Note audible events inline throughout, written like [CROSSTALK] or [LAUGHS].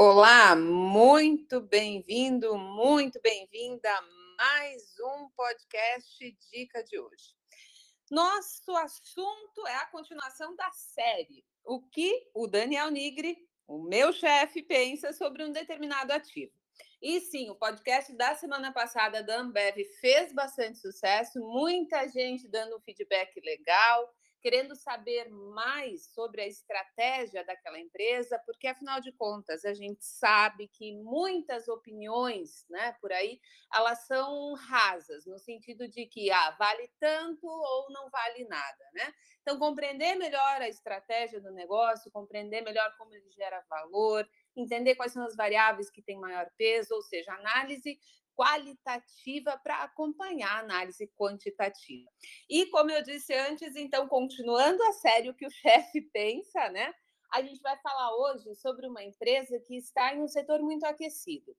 Olá, muito bem-vindo, muito bem-vinda a mais um podcast Dica de hoje. Nosso assunto é a continuação da série. O que o Daniel Nigri, o meu chefe, pensa sobre um determinado ativo. E sim, o podcast da semana passada da Ambev fez bastante sucesso, muita gente dando feedback legal, querendo saber mais sobre a estratégia daquela empresa, porque afinal de contas a gente sabe que muitas opiniões, né, por aí, elas são rasas no sentido de que ah, vale tanto ou não vale nada, né? Então compreender melhor a estratégia do negócio, compreender melhor como ele gera valor, entender quais são as variáveis que têm maior peso, ou seja, análise qualitativa para acompanhar a análise quantitativa. E como eu disse antes, então, continuando a série o que o chefe pensa, né? A gente vai falar hoje sobre uma empresa que está em um setor muito aquecido,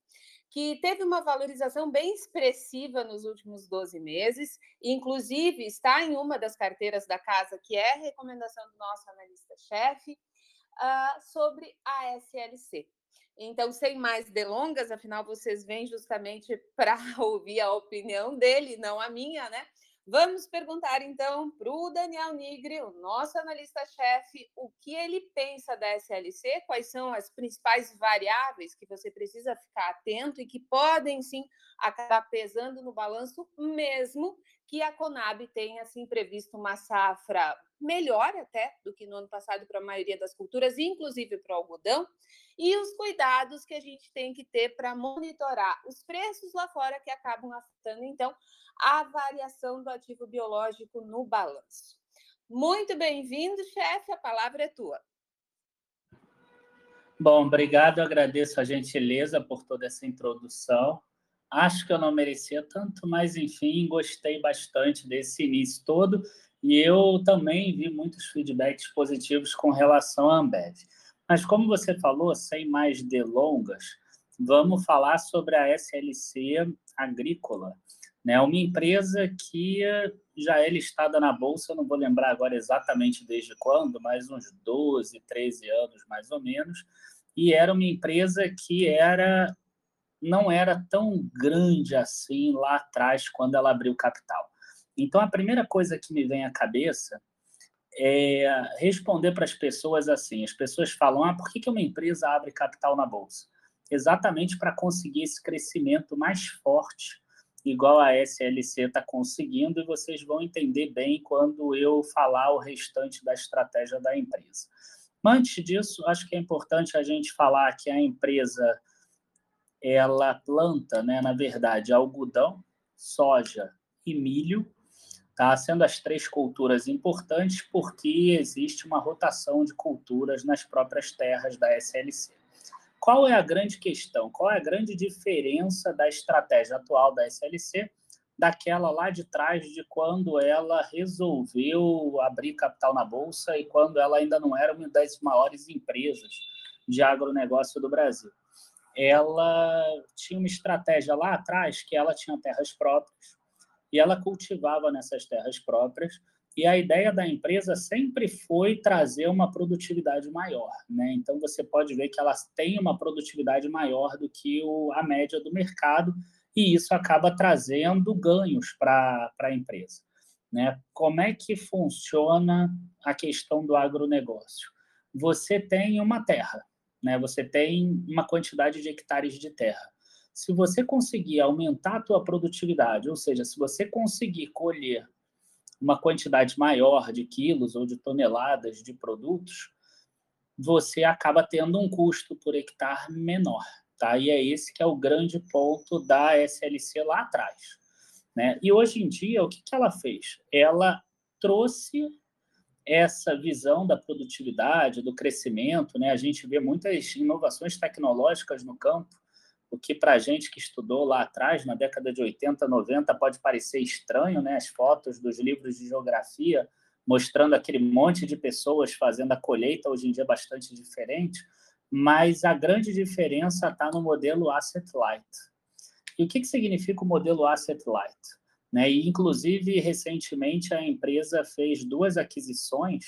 que teve uma valorização bem expressiva nos últimos 12 meses, inclusive está em uma das carteiras da casa, que é recomendação do nosso analista-chefe, uh, sobre a SLC. Então, sem mais delongas, afinal, vocês vêm justamente [LAUGHS] para ouvir a opinião dele, não a minha, né? Vamos perguntar então para o Daniel Nigri, o nosso analista-chefe, o que ele pensa da SLC, quais são as principais variáveis que você precisa ficar atento e que podem sim acabar pesando no balanço, mesmo que a Conab tenha assim previsto uma safra melhor até do que no ano passado para a maioria das culturas, inclusive para o algodão, e os cuidados que a gente tem que ter para monitorar os preços lá fora que acabam afetando, então, a variação do ativo biológico no balanço. Muito bem-vindo, chefe, a palavra é tua. Bom, obrigado, agradeço a gentileza por toda essa introdução. Acho que eu não merecia tanto, mas enfim, gostei bastante desse início todo e eu também vi muitos feedbacks positivos com relação à Ambev. Mas como você falou, sem mais delongas, vamos falar sobre a SLC Agrícola, né? Uma empresa que já é listada na bolsa, não vou lembrar agora exatamente desde quando, mas uns 12, 13 anos mais ou menos, e era uma empresa que era não era tão grande assim lá atrás quando ela abriu capital. Então, a primeira coisa que me vem à cabeça é responder para as pessoas assim. As pessoas falam: ah, por que uma empresa abre capital na bolsa? Exatamente para conseguir esse crescimento mais forte, igual a SLC está conseguindo, e vocês vão entender bem quando eu falar o restante da estratégia da empresa. Mas antes disso, acho que é importante a gente falar que a empresa ela planta, né, na verdade, algodão, soja e milho, tá? sendo as três culturas importantes porque existe uma rotação de culturas nas próprias terras da SLC. Qual é a grande questão? Qual é a grande diferença da estratégia atual da SLC daquela lá de trás de quando ela resolveu abrir capital na bolsa e quando ela ainda não era uma das maiores empresas de agronegócio do Brasil? Ela tinha uma estratégia lá atrás que ela tinha terras próprias, e ela cultivava nessas terras próprias. E a ideia da empresa sempre foi trazer uma produtividade maior. Né? Então, você pode ver que ela tem uma produtividade maior do que o, a média do mercado, e isso acaba trazendo ganhos para a empresa. Né? Como é que funciona a questão do agronegócio? Você tem uma terra, né? você tem uma quantidade de hectares de terra se você conseguir aumentar a tua produtividade, ou seja, se você conseguir colher uma quantidade maior de quilos ou de toneladas de produtos, você acaba tendo um custo por hectare menor, tá? E é esse que é o grande ponto da SLC lá atrás, né? E hoje em dia, o que, que ela fez? Ela trouxe essa visão da produtividade, do crescimento, né? A gente vê muitas inovações tecnológicas no campo, o que para a gente que estudou lá atrás, na década de 80, 90, pode parecer estranho, né? As fotos dos livros de geografia mostrando aquele monte de pessoas fazendo a colheita, hoje em dia é bastante diferente, mas a grande diferença está no modelo Asset Light. E o que, que significa o modelo Asset Light? Né? E, inclusive, recentemente, a empresa fez duas aquisições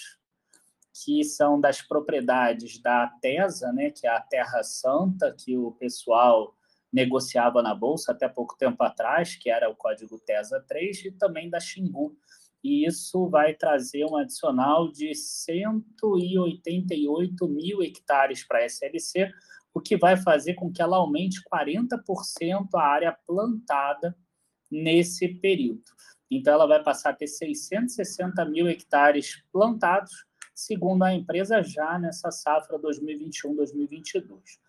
que são das propriedades da TESA, né, que é a Terra Santa, que o pessoal negociava na bolsa até pouco tempo atrás, que era o código TESA 3, e também da Xingu. E isso vai trazer um adicional de 188 mil hectares para a SLC, o que vai fazer com que ela aumente 40% a área plantada nesse período. Então, ela vai passar a ter 660 mil hectares plantados, segundo a empresa, já nessa safra 2021-2022.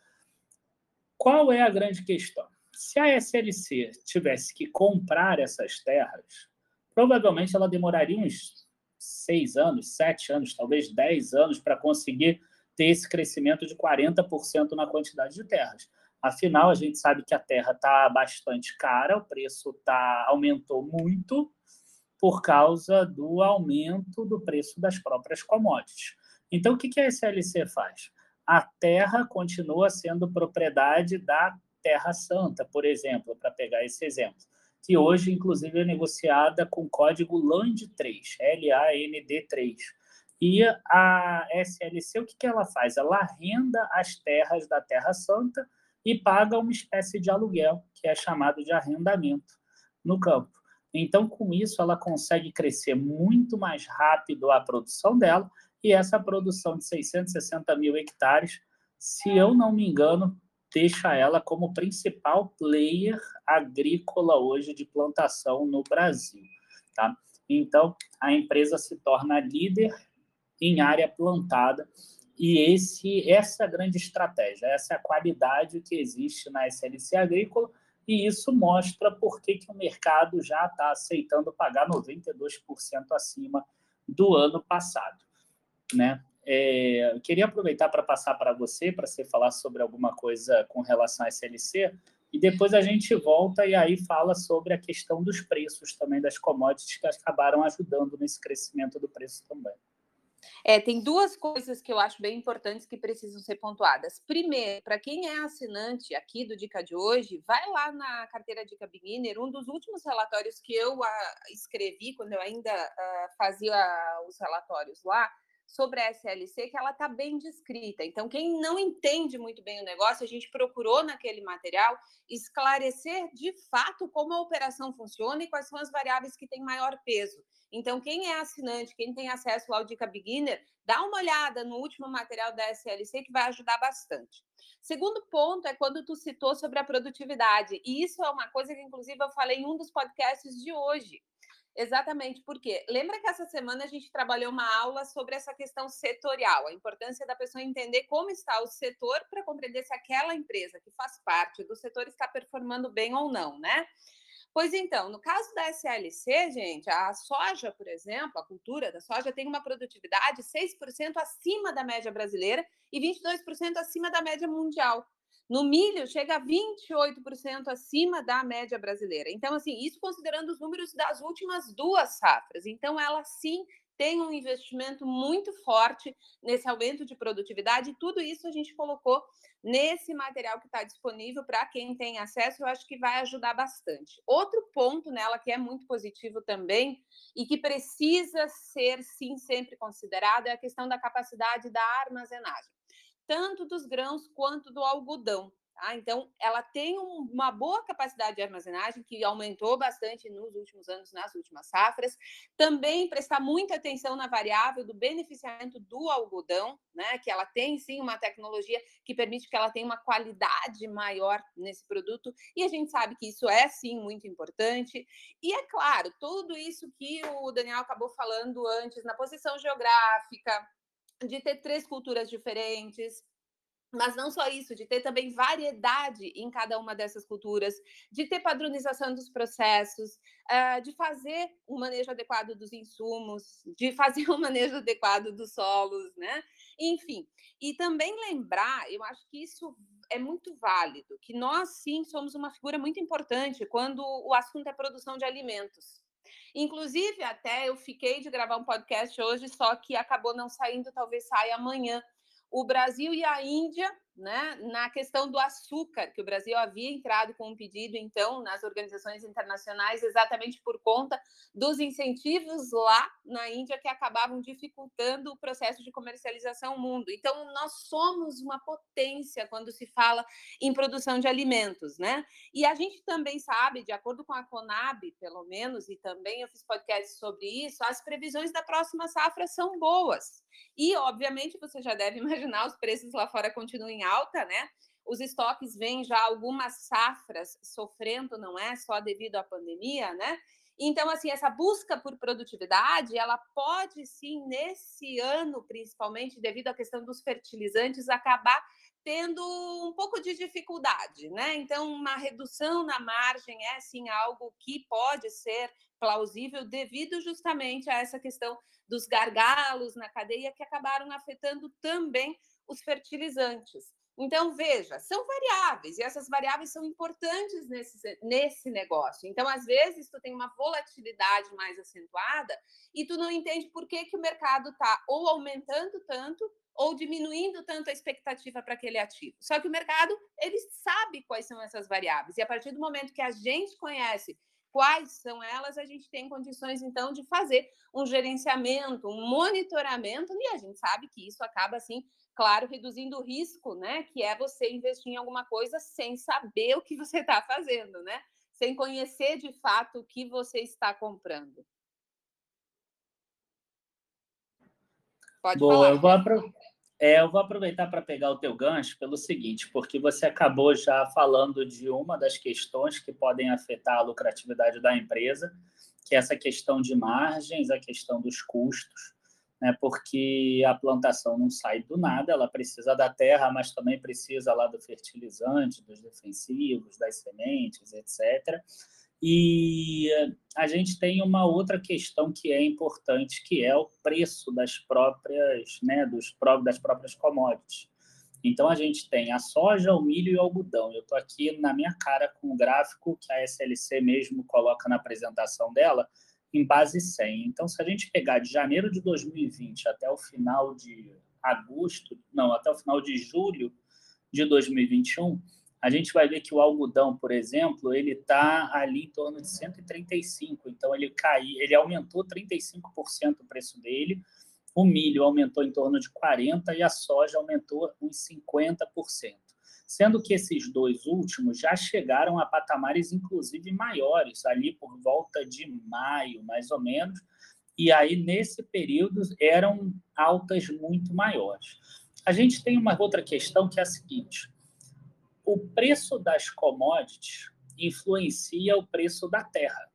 Qual é a grande questão? Se a SLC tivesse que comprar essas terras, provavelmente ela demoraria uns seis anos, sete anos, talvez dez anos para conseguir ter esse crescimento de 40% na quantidade de terras. Afinal, a gente sabe que a terra está bastante cara, o preço tá, aumentou muito por causa do aumento do preço das próprias commodities. Então, o que a SLC faz? A terra continua sendo propriedade da Terra Santa, por exemplo, para pegar esse exemplo, que hoje, inclusive, é negociada com código LAND3, L-A-N-D 3. E a SLC, o que ela faz? Ela arrenda as terras da Terra Santa e paga uma espécie de aluguel, que é chamado de arrendamento no campo. Então, com isso, ela consegue crescer muito mais rápido a produção dela, e essa produção de 660 mil hectares, se eu não me engano, deixa ela como principal player agrícola hoje de plantação no Brasil. Tá? Então, a empresa se torna líder em área plantada e esse, essa é a grande estratégia, essa é a qualidade que existe na SLC Agrícola, e isso mostra por que, que o mercado já está aceitando pagar 92% acima do ano passado. Né? É, queria aproveitar para passar para você, para você falar sobre alguma coisa com relação à SLC, e depois a gente volta e aí fala sobre a questão dos preços também das commodities que acabaram ajudando nesse crescimento do preço também. É, tem duas coisas que eu acho bem importantes que precisam ser pontuadas. Primeiro, para quem é assinante aqui do Dica de hoje, vai lá na carteira Dica Beginner, um dos últimos relatórios que eu uh, escrevi quando eu ainda uh, fazia os relatórios lá, sobre a SLC que ela está bem descrita. Então, quem não entende muito bem o negócio, a gente procurou naquele material esclarecer de fato como a operação funciona e quais são as variáveis que têm maior peso. Então, quem é assinante, quem tem acesso ao Dica Beginner, dá uma olhada no último material da SLC que vai ajudar bastante. Segundo ponto é quando tu citou sobre a produtividade. E isso é uma coisa que, inclusive, eu falei em um dos podcasts de hoje. Exatamente, porque lembra que essa semana a gente trabalhou uma aula sobre essa questão setorial, a importância da pessoa entender como está o setor para compreender se aquela empresa que faz parte do setor está performando bem ou não, né? Pois então, no caso da SLC, gente, a soja, por exemplo, a cultura da soja tem uma produtividade 6% acima da média brasileira e 22% acima da média mundial. No milho, chega a 28% acima da média brasileira. Então, assim, isso considerando os números das últimas duas safras. Então, ela sim tem um investimento muito forte nesse aumento de produtividade, e tudo isso a gente colocou nesse material que está disponível para quem tem acesso, eu acho que vai ajudar bastante. Outro ponto nela que é muito positivo também e que precisa ser, sim, sempre considerado é a questão da capacidade da armazenagem tanto dos grãos quanto do algodão. Tá? Então, ela tem uma boa capacidade de armazenagem, que aumentou bastante nos últimos anos, nas últimas safras. Também prestar muita atenção na variável do beneficiamento do algodão, né? que ela tem sim uma tecnologia que permite que ela tenha uma qualidade maior nesse produto, e a gente sabe que isso é sim muito importante. E é claro, tudo isso que o Daniel acabou falando antes, na posição geográfica, de ter três culturas diferentes, mas não só isso, de ter também variedade em cada uma dessas culturas, de ter padronização dos processos, uh, de fazer um manejo adequado dos insumos, de fazer um manejo adequado dos solos, né? Enfim, e também lembrar, eu acho que isso é muito válido, que nós sim somos uma figura muito importante quando o assunto é produção de alimentos. Inclusive, até eu fiquei de gravar um podcast hoje, só que acabou não saindo, talvez saia amanhã. O Brasil e a Índia né, na questão do açúcar, que o Brasil havia entrado com um pedido, então, nas organizações internacionais, exatamente por conta dos incentivos lá na Índia que acabavam dificultando o processo de comercialização mundo. Então, nós somos uma potência quando se fala em produção de alimentos, né? E a gente também sabe, de acordo com a Conab, pelo menos, e também eu fiz podcast sobre isso, as previsões da próxima safra são boas. E, obviamente, você já deve [LAUGHS] imaginar, os preços lá fora continuam alta, né? Os estoques vêm já algumas safras sofrendo, não é só devido à pandemia, né? Então, assim, essa busca por produtividade, ela pode sim, nesse ano, principalmente devido à questão dos fertilizantes, acabar tendo um pouco de dificuldade, né? Então, uma redução na margem é sim algo que pode ser plausível devido justamente a essa questão dos gargalos na cadeia que acabaram afetando também os fertilizantes. Então, veja, são variáveis, e essas variáveis são importantes nesse, nesse negócio. Então, às vezes, tu tem uma volatilidade mais acentuada e tu não entende por que, que o mercado está ou aumentando tanto ou diminuindo tanto a expectativa para aquele ativo. Só que o mercado, ele sabe quais são essas variáveis. E a partir do momento que a gente conhece quais são elas, a gente tem condições, então, de fazer um gerenciamento, um monitoramento, e a gente sabe que isso acaba, assim, claro, reduzindo o risco, né? Que é você investir em alguma coisa sem saber o que você está fazendo, né? Sem conhecer de fato o que você está comprando. Pode Boa, falar. Eu vou, apro... é, eu vou aproveitar para pegar o teu gancho pelo seguinte, porque você acabou já falando de uma das questões que podem afetar a lucratividade da empresa, que é essa questão de margens, a questão dos custos né, porque a plantação não sai do nada, ela precisa da terra, mas também precisa lá do fertilizante, dos defensivos, das sementes, etc. E a gente tem uma outra questão que é importante, que é o preço das próprias, né, dos, das próprias commodities. Então, a gente tem a soja, o milho e o algodão. Eu estou aqui na minha cara com o gráfico que a SLC mesmo coloca na apresentação dela, em base 100. Então, se a gente pegar de janeiro de 2020 até o final de agosto, não, até o final de julho de 2021, a gente vai ver que o algodão, por exemplo, ele está ali em torno de 135. Então, ele caiu, ele aumentou 35% o preço dele. O milho aumentou em torno de 40% e a soja aumentou uns 50% sendo que esses dois últimos já chegaram a patamares, inclusive, maiores, ali por volta de maio, mais ou menos, e aí, nesse período, eram altas muito maiores. A gente tem uma outra questão que é a seguinte: o preço das commodities influencia o preço da terra.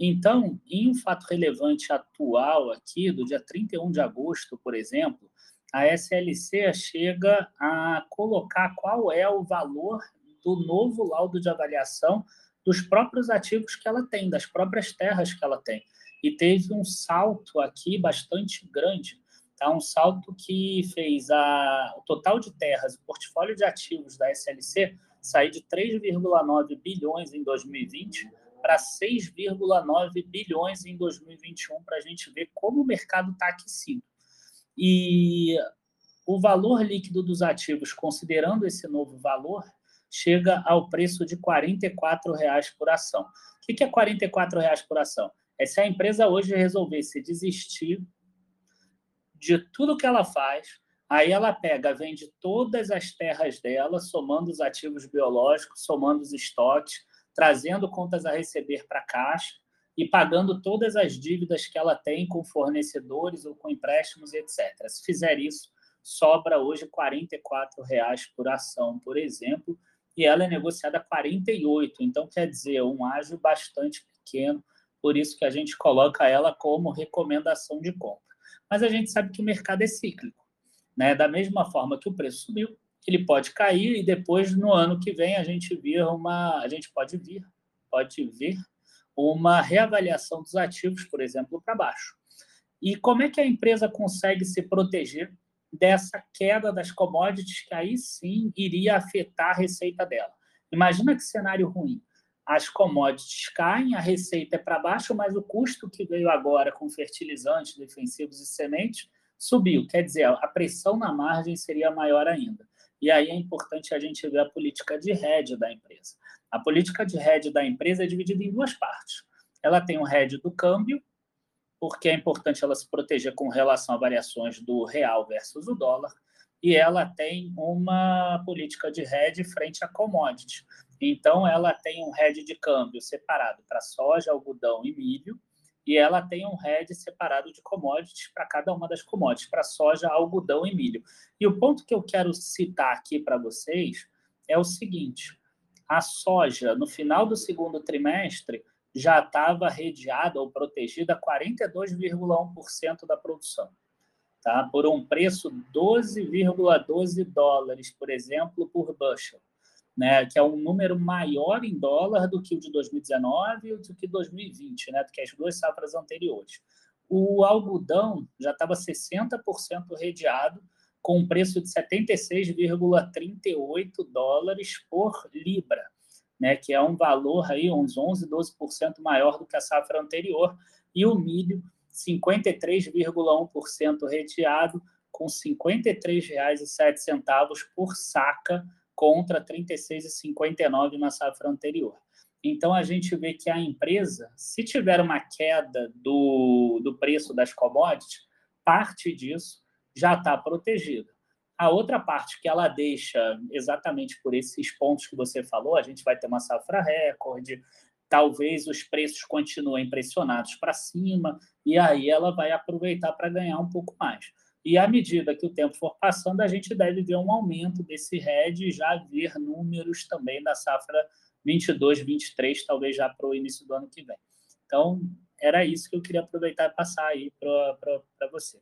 Então, em um fato relevante atual aqui, do dia 31 de agosto, por exemplo, a SLC chega a colocar qual é o valor do novo laudo de avaliação dos próprios ativos que ela tem, das próprias terras que ela tem. E teve um salto aqui bastante grande, tá? um salto que fez a, o total de terras, o portfólio de ativos da SLC sair de 3,9 bilhões em 2020 para 6,9 bilhões em 2021, para a gente ver como o mercado está aquecido. E o valor líquido dos ativos, considerando esse novo valor, chega ao preço de R$ 44,00 por ação. O que é R$ 44,00 por ação? É se a empresa hoje resolvesse desistir de tudo que ela faz, aí ela pega, vende todas as terras dela, somando os ativos biológicos, somando os estoques, trazendo contas a receber para a caixa, e pagando todas as dívidas que ela tem com fornecedores ou com empréstimos, etc. Se fizer isso, sobra hoje R$ 44,00 por ação, por exemplo, e ela é negociada a 48, então quer dizer, um ágio bastante pequeno, por isso que a gente coloca ela como recomendação de compra. Mas a gente sabe que o mercado é cíclico, né? Da mesma forma que o preço subiu, ele pode cair e depois no ano que vem a gente vir uma, a gente pode vir, pode vir uma reavaliação dos ativos, por exemplo, para baixo. E como é que a empresa consegue se proteger dessa queda das commodities que aí sim iria afetar a receita dela? Imagina que cenário ruim. As commodities caem, a receita é para baixo, mas o custo que veio agora com fertilizantes, defensivos e sementes subiu. Quer dizer, a pressão na margem seria maior ainda. E aí é importante a gente ver a política de hedge da empresa. A política de hedge da empresa é dividida em duas partes. Ela tem o hedge do câmbio, porque é importante ela se proteger com relação a variações do real versus o dólar, e ela tem uma política de hedge frente a commodities. Então, ela tem um hedge de câmbio separado para soja, algodão e milho, e ela tem um hedge separado de commodities para cada uma das commodities, para soja, algodão e milho. E o ponto que eu quero citar aqui para vocês é o seguinte: a soja, no final do segundo trimestre, já estava redeada ou protegida 42,1% da produção, tá? por um preço 12,12 dólares, por exemplo, por bushel né, que é um número maior em dólar do que o de 2019 e do que 2020, né, do que as duas safras anteriores. O algodão já estava 60% redeado, com um preço de 76,38 dólares por libra, né, que é um valor aí uns 11, 12% maior do que a safra anterior, e o milho 53,1% redeado, com R$ 53,07 por saca, contra 36,59 na safra anterior. Então, a gente vê que a empresa, se tiver uma queda do, do preço das commodities, parte disso já está protegida. A outra parte que ela deixa, exatamente por esses pontos que você falou, a gente vai ter uma safra recorde, talvez os preços continuem pressionados para cima, e aí ela vai aproveitar para ganhar um pouco mais. E à medida que o tempo for passando, a gente deve ver um aumento desse RED e já ver números também da safra 22, 23, talvez já para o início do ano que vem. Então, era isso que eu queria aproveitar e passar aí para você.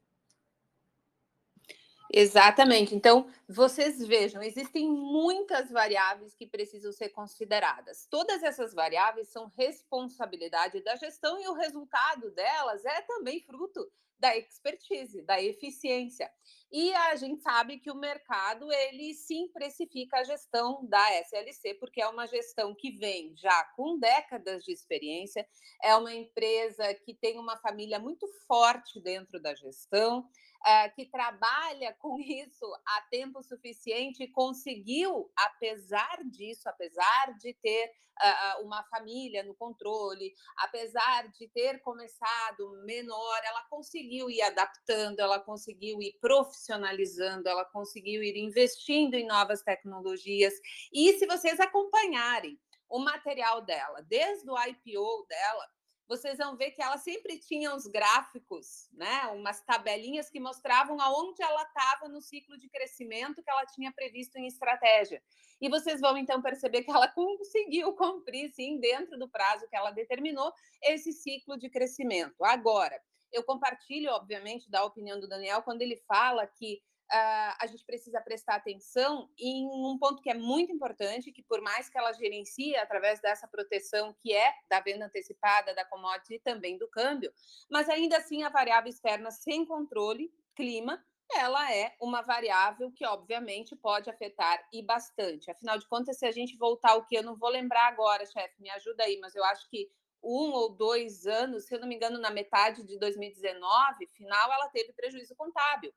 Exatamente. Então, vocês vejam, existem muitas variáveis que precisam ser consideradas. Todas essas variáveis são responsabilidade da gestão e o resultado delas é também fruto da expertise, da eficiência. E a gente sabe que o mercado ele sim precifica a gestão da SLC, porque é uma gestão que vem já com décadas de experiência, é uma empresa que tem uma família muito forte dentro da gestão, é, que trabalha com isso há tempo suficiente e conseguiu, apesar disso, apesar de ter uh, uma família no controle, apesar de ter começado menor, ela conseguiu ir adaptando, ela conseguiu ir profissionalizando, ela conseguiu ir investindo em novas tecnologias. E se vocês acompanharem o material dela, desde o IPO dela, vocês vão ver que ela sempre tinha uns gráficos, né, umas tabelinhas que mostravam aonde ela estava no ciclo de crescimento que ela tinha previsto em estratégia. E vocês vão então perceber que ela [LAUGHS] conseguiu cumprir, sim, dentro do prazo que ela determinou, esse ciclo de crescimento. Agora, eu compartilho, obviamente, da opinião do Daniel quando ele fala que uh, a gente precisa prestar atenção em um ponto que é muito importante, que por mais que ela gerencie através dessa proteção que é da venda antecipada da commodity e também do câmbio, mas ainda assim a variável externa sem controle, clima, ela é uma variável que, obviamente, pode afetar e bastante. Afinal de contas, se a gente voltar o que eu não vou lembrar agora, chefe, me ajuda aí, mas eu acho que um ou dois anos, se eu não me engano, na metade de 2019, final, ela teve prejuízo contábil.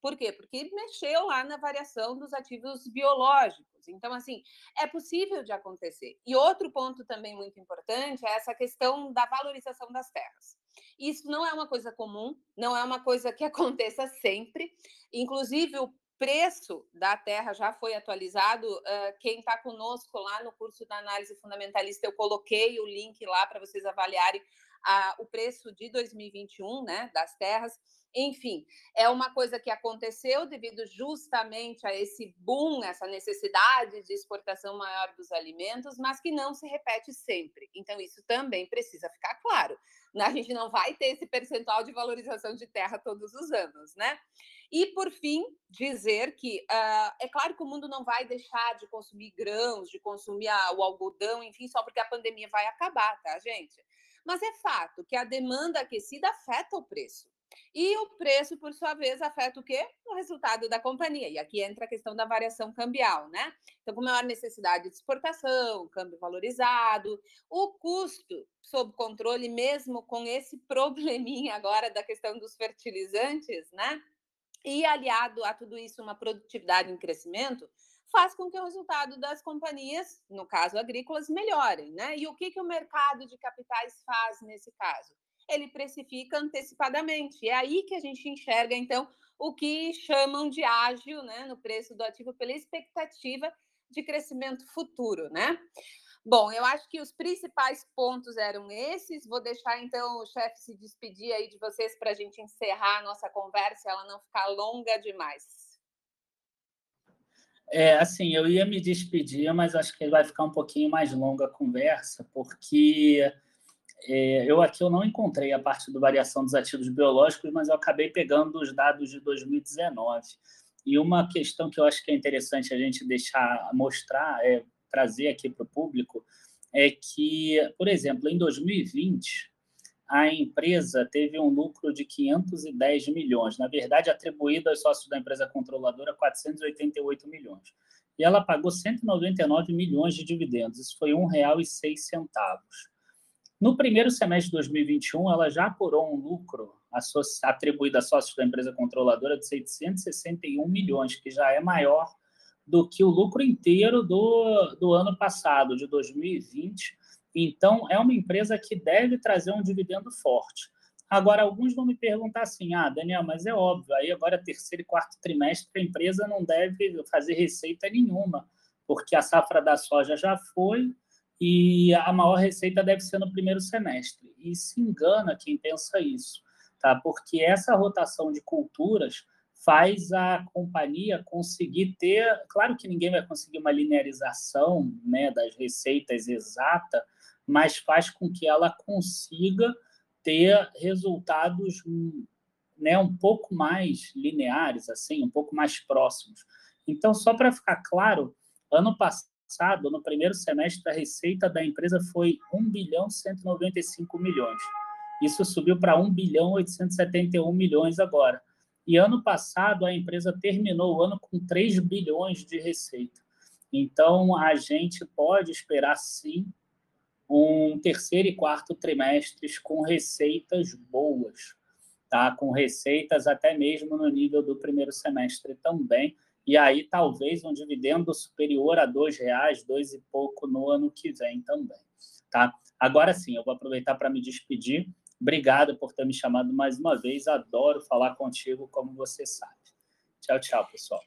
Por quê? Porque mexeu lá na variação dos ativos biológicos. Então, assim, é possível de acontecer. E outro ponto também muito importante é essa questão da valorização das terras. Isso não é uma coisa comum, não é uma coisa que [LAUGHS] aconteça sempre. Inclusive, o preço da terra já foi atualizado. Uh, quem está conosco lá no curso da análise fundamentalista, eu coloquei o link lá para vocês avaliarem uh, o preço de 2021 né, das terras. Enfim, é uma coisa que aconteceu devido justamente a esse boom, essa necessidade de exportação maior dos alimentos, mas que não se repete sempre. Então, isso também precisa ficar claro. [LAUGHS] A gente não vai ter esse percentual de valorização de terra todos os anos, né? E, por fim, dizer que uh, é claro que o mundo não vai deixar de consumir grãos, de consumir a, o algodão, enfim, só porque a pandemia vai acabar, tá, gente? Mas é fato que a demanda aquecida afeta o preço. E o preço, por sua vez, afeta o quê? O resultado da companhia. E aqui entra a questão da variação cambial, né? Então, com maior necessidade de exportação, câmbio valorizado, o custo sob controle, mesmo com esse [LAUGHS] probleminha agora da questão dos fertilizantes, né? E aliado a tudo isso, uma produtividade em crescimento, faz com que o resultado das companhias, no caso agrícolas, melhorem. Né? E o que, que o mercado de capitais faz nesse caso? Ele precifica antecipadamente. É aí que a gente enxerga, então, o que chamam de ágil né, no preço do ativo pela expectativa de crescimento futuro. Né? Bom, eu acho que os principais pontos eram esses. Vou deixar então o chefe se despedir aí de vocês para a gente encerrar a nossa conversa, ela não ficar longa demais. É, assim, eu ia me despedir, mas acho que vai ficar um pouquinho mais longa a conversa, porque é, eu aqui eu não encontrei a parte do variação dos ativos biológicos, mas eu acabei pegando os dados de 2019. E uma questão que eu acho que é interessante a gente deixar mostrar é trazer aqui para o público é que, por exemplo, em 2020, a empresa teve um lucro de 510 milhões, na verdade, atribuído aos sócios da empresa controladora, 488 milhões. E ela pagou 199 milhões de dividendos, isso foi R$ 1,06. No primeiro semestre de 2021, ela já apurou um lucro atribuído a sócios da empresa controladora de 661 milhões, que já é maior do que o lucro inteiro do, do ano passado, de 2020. Então, é uma empresa que deve trazer um dividendo forte. Agora, alguns vão me perguntar assim: ah, Daniel, mas é óbvio, aí agora terceiro e quarto trimestre a empresa não deve fazer receita nenhuma, porque a safra da soja já foi e a maior receita deve ser no primeiro semestre. E se engana quem pensa isso, tá? Porque essa rotação de culturas faz a companhia conseguir ter. Claro que ninguém vai conseguir uma linearização né, das receitas exata, mas faz com que ela consiga ter resultados né, um pouco mais lineares, assim, um pouco mais próximos. Então, só para ficar claro, ano passado, no primeiro semestre, a receita da empresa foi 1 bilhão 195 milhões. Isso subiu para 1 bilhão 871 milhões agora. E ano passado a empresa terminou o ano com 3 bilhões de receita. Então a gente pode esperar sim um terceiro e quarto trimestres com receitas boas, tá? Com receitas até mesmo no nível do primeiro semestre também. E aí talvez um dividendo superior a dois reais, dois e pouco no ano que vem também, tá? Agora sim, eu vou aproveitar para me despedir Obrigado por ter me chamado mais uma vez. Adoro falar contigo, como você sabe. Tchau, tchau, pessoal.